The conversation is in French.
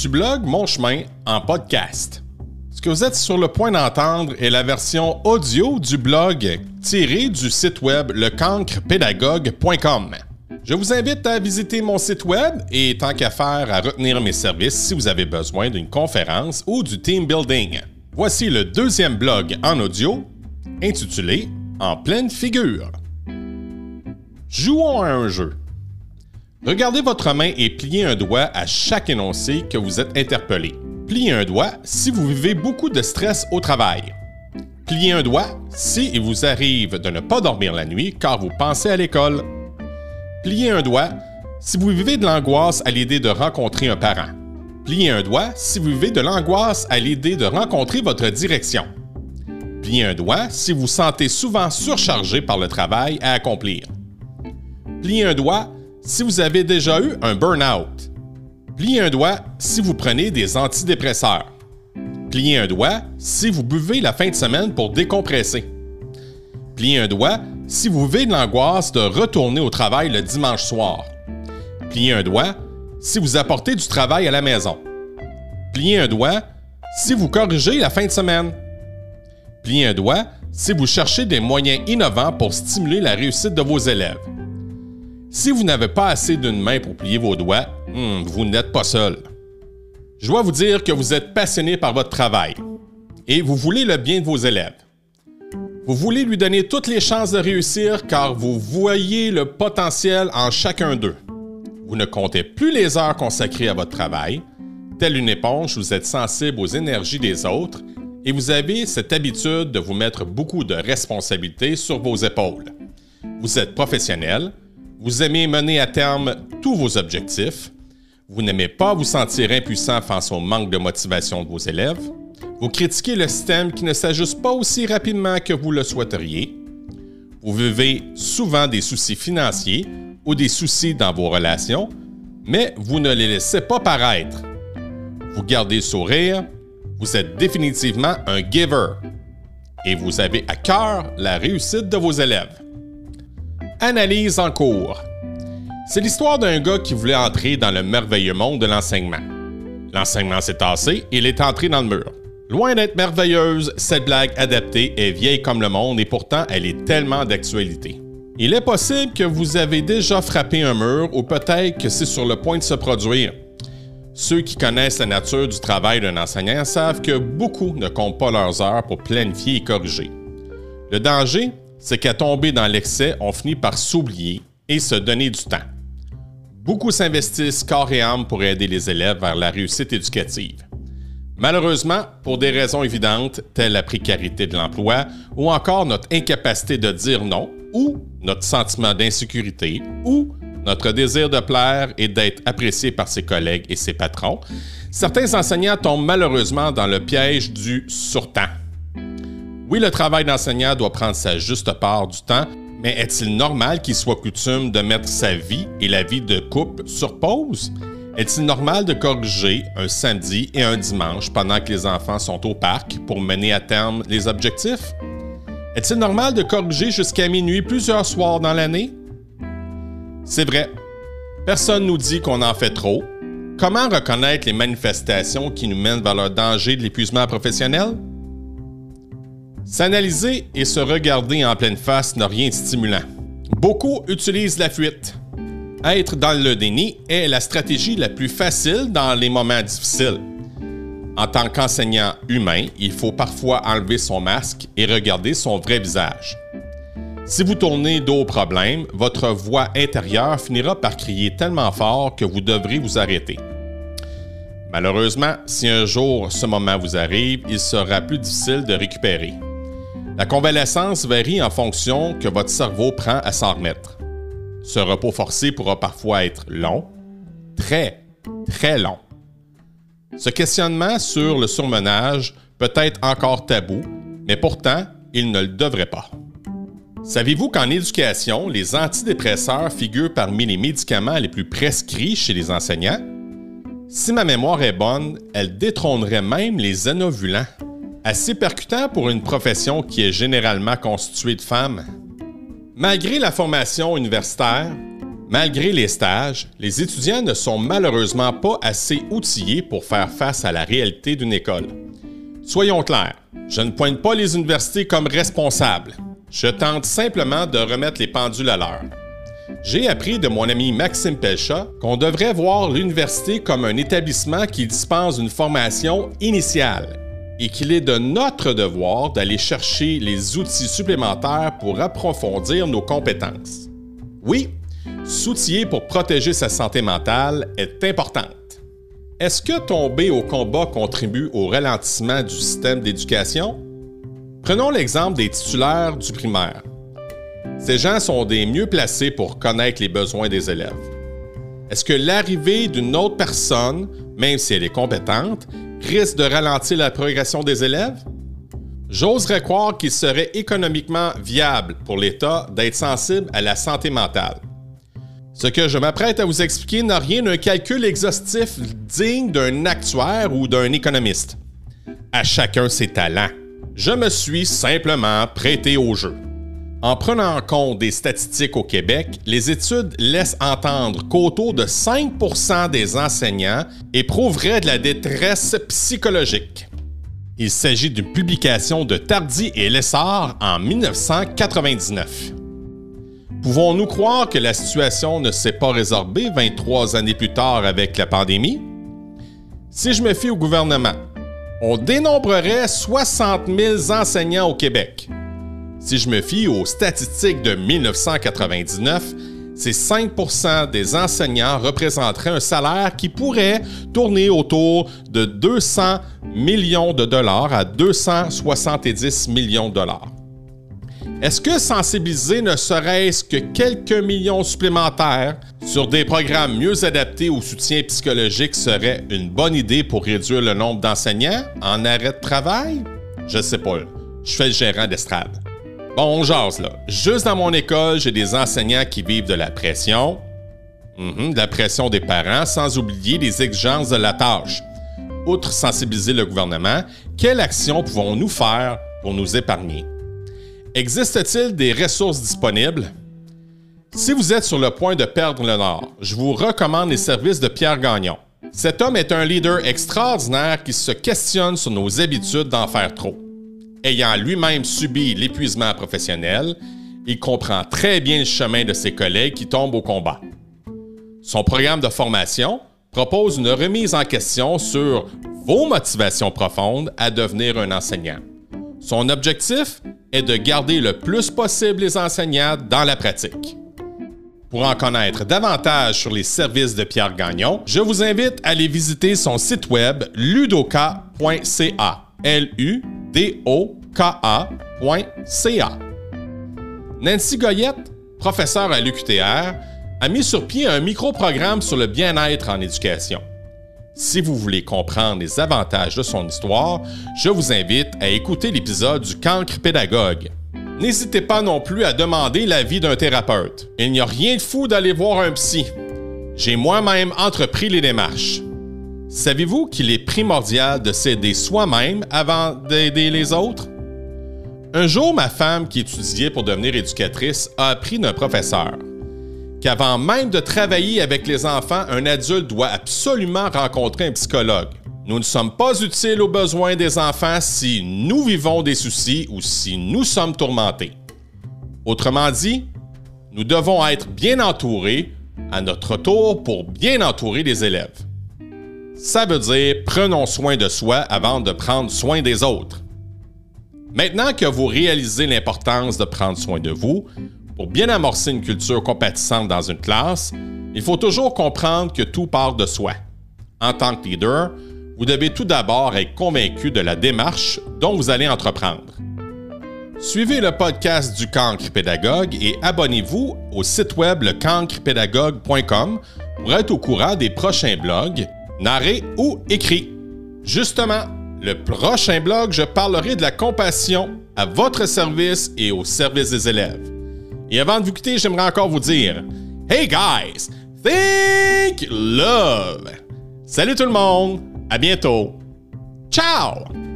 du blog Mon chemin en podcast. Ce que vous êtes sur le point d'entendre est la version audio du blog tiré du site web lecancrepédagogue.com. Je vous invite à visiter mon site web et tant qu'à faire à retenir mes services si vous avez besoin d'une conférence ou du team building. Voici le deuxième blog en audio intitulé En pleine figure. Jouons à un jeu. Regardez votre main et pliez un doigt à chaque énoncé que vous êtes interpellé. Pliez un doigt si vous vivez beaucoup de stress au travail. Pliez un doigt si il vous arrive de ne pas dormir la nuit car vous pensez à l'école. Pliez un doigt si vous vivez de l'angoisse à l'idée de rencontrer un parent. Pliez un doigt si vous vivez de l'angoisse à l'idée de rencontrer votre direction. Pliez un doigt si vous sentez souvent surchargé par le travail à accomplir. Pliez un doigt si vous avez déjà eu un burn-out. Pliez un doigt si vous prenez des antidépresseurs. Pliez un doigt si vous buvez la fin de semaine pour décompresser. Pliez un doigt si vous vivez de l'angoisse de retourner au travail le dimanche soir. Pliez un doigt si vous apportez du travail à la maison. Pliez un doigt si vous corrigez la fin de semaine. Pliez un doigt si vous cherchez des moyens innovants pour stimuler la réussite de vos élèves. Si vous n'avez pas assez d'une main pour plier vos doigts, hmm, vous n'êtes pas seul. Je dois vous dire que vous êtes passionné par votre travail et vous voulez le bien de vos élèves. Vous voulez lui donner toutes les chances de réussir car vous voyez le potentiel en chacun d'eux. Vous ne comptez plus les heures consacrées à votre travail. Telle une éponge, vous êtes sensible aux énergies des autres et vous avez cette habitude de vous mettre beaucoup de responsabilités sur vos épaules. Vous êtes professionnel, vous aimez mener à terme tous vos objectifs. Vous n'aimez pas vous sentir impuissant face au manque de motivation de vos élèves. Vous critiquez le système qui ne s'ajuste pas aussi rapidement que vous le souhaiteriez. Vous vivez souvent des soucis financiers ou des soucis dans vos relations, mais vous ne les laissez pas paraître. Vous gardez le sourire. Vous êtes définitivement un giver. Et vous avez à cœur la réussite de vos élèves. Analyse en cours. C'est l'histoire d'un gars qui voulait entrer dans le merveilleux monde de l'enseignement. L'enseignement s'est tassé il est entré dans le mur. Loin d'être merveilleuse, cette blague adaptée est vieille comme le monde et pourtant elle est tellement d'actualité. Il est possible que vous avez déjà frappé un mur ou peut-être que c'est sur le point de se produire. Ceux qui connaissent la nature du travail d'un enseignant savent que beaucoup ne comptent pas leurs heures pour planifier et corriger. Le danger, c'est qu'à tomber dans l'excès, on finit par s'oublier et se donner du temps. Beaucoup s'investissent corps et âme pour aider les élèves vers la réussite éducative. Malheureusement, pour des raisons évidentes, telles la précarité de l'emploi ou encore notre incapacité de dire non, ou notre sentiment d'insécurité, ou notre désir de plaire et d'être apprécié par ses collègues et ses patrons, certains enseignants tombent malheureusement dans le piège du surtemps. Oui, le travail d'enseignant doit prendre sa juste part du temps, mais est-il normal qu'il soit coutume de mettre sa vie et la vie de couple sur pause? Est-il normal de corriger un samedi et un dimanche pendant que les enfants sont au parc pour mener à terme les objectifs? Est-il normal de corriger jusqu'à minuit plusieurs soirs dans l'année? C'est vrai. Personne nous dit qu'on en fait trop. Comment reconnaître les manifestations qui nous mènent vers le danger de l'épuisement professionnel? S'analyser et se regarder en pleine face n'a rien de stimulant. Beaucoup utilisent la fuite. Être dans le déni est la stratégie la plus facile dans les moments difficiles. En tant qu'enseignant humain, il faut parfois enlever son masque et regarder son vrai visage. Si vous tournez dos au problème, votre voix intérieure finira par crier tellement fort que vous devrez vous arrêter. Malheureusement, si un jour ce moment vous arrive, il sera plus difficile de récupérer. La convalescence varie en fonction que votre cerveau prend à s'en remettre. Ce repos forcé pourra parfois être long, très, très long. Ce questionnement sur le surmenage peut être encore tabou, mais pourtant, il ne le devrait pas. Savez-vous qu'en éducation, les antidépresseurs figurent parmi les médicaments les plus prescrits chez les enseignants? Si ma mémoire est bonne, elle détrônerait même les anovulants. Assez percutant pour une profession qui est généralement constituée de femmes. Malgré la formation universitaire, Malgré les stages, les étudiants ne sont malheureusement pas assez outillés pour faire face à la réalité d'une école. Soyons clairs, je ne pointe pas les universités comme responsables. Je tente simplement de remettre les pendules à l'heure. J'ai appris de mon ami Maxime Pelcha qu'on devrait voir l'université comme un établissement qui dispense une formation initiale et qu'il est de notre devoir d'aller chercher les outils supplémentaires pour approfondir nos compétences. Oui, s'outiller pour protéger sa santé mentale est importante. Est-ce que tomber au combat contribue au ralentissement du système d'éducation? Prenons l'exemple des titulaires du primaire. Ces gens sont des mieux placés pour connaître les besoins des élèves. Est-ce que l'arrivée d'une autre personne, même si elle est compétente, risque de ralentir la progression des élèves? J'oserais croire qu'il serait économiquement viable pour l'État d'être sensible à la santé mentale. Ce que je m'apprête à vous expliquer n'a rien d'un calcul exhaustif digne d'un actuaire ou d'un économiste. À chacun ses talents. Je me suis simplement prêté au jeu. En prenant en compte des statistiques au Québec, les études laissent entendre qu'autour de 5% des enseignants éprouveraient de la détresse psychologique. Il s'agit d'une publication de Tardy et Lessard en 1999. Pouvons-nous croire que la situation ne s'est pas résorbée 23 années plus tard avec la pandémie? Si je me fie au gouvernement, on dénombrerait 60 000 enseignants au Québec. Si je me fie aux statistiques de 1999, ces 5% des enseignants représenteraient un salaire qui pourrait tourner autour de 200 millions de dollars à 270 millions de dollars. Est-ce que sensibiliser ne serait-ce que quelques millions supplémentaires sur des programmes mieux adaptés au soutien psychologique serait une bonne idée pour réduire le nombre d'enseignants en arrêt de travail? Je sais pas, je fais le gérant d'estrade. Bon, on là. Juste dans mon école, j'ai des enseignants qui vivent de la pression, mhm, de la pression des parents, sans oublier les exigences de la tâche. Outre sensibiliser le gouvernement, quelle action pouvons-nous faire pour nous épargner? Existe-t-il des ressources disponibles? Si vous êtes sur le point de perdre le Nord, je vous recommande les services de Pierre Gagnon. Cet homme est un leader extraordinaire qui se questionne sur nos habitudes d'en faire trop. Ayant lui-même subi l'épuisement professionnel, il comprend très bien le chemin de ses collègues qui tombent au combat. Son programme de formation propose une remise en question sur vos motivations profondes à devenir un enseignant. Son objectif est de garder le plus possible les enseignants dans la pratique. Pour en connaître davantage sur les services de Pierre Gagnon, je vous invite à aller visiter son site web ludoka.ca. L D-O-K-A.ca. Nancy Goyette, professeure à l'UQTR, a mis sur pied un micro-programme sur le bien-être en éducation. Si vous voulez comprendre les avantages de son histoire, je vous invite à écouter l'épisode du cancre pédagogue. N'hésitez pas non plus à demander l'avis d'un thérapeute. Il n'y a rien de fou d'aller voir un psy. J'ai moi-même entrepris les démarches. Savez-vous qu'il est primordial de s'aider soi-même avant d'aider les autres? Un jour, ma femme, qui étudiait pour devenir éducatrice, a appris d'un professeur qu'avant même de travailler avec les enfants, un adulte doit absolument rencontrer un psychologue. Nous ne sommes pas utiles aux besoins des enfants si nous vivons des soucis ou si nous sommes tourmentés. Autrement dit, nous devons être bien entourés à notre tour pour bien entourer les élèves. Ça veut dire prenons soin de soi avant de prendre soin des autres. Maintenant que vous réalisez l'importance de prendre soin de vous, pour bien amorcer une culture compatissante dans une classe, il faut toujours comprendre que tout part de soi. En tant que leader, vous devez tout d'abord être convaincu de la démarche dont vous allez entreprendre. Suivez le podcast du Cancre Pédagogue et abonnez-vous au site web lecancrepédagogue.com pour être au courant des prochains blogs narré ou écrit. Justement, le prochain blog, je parlerai de la compassion à votre service et au service des élèves. Et avant de vous quitter, j'aimerais encore vous dire Hey guys, think love. Salut tout le monde, à bientôt. Ciao!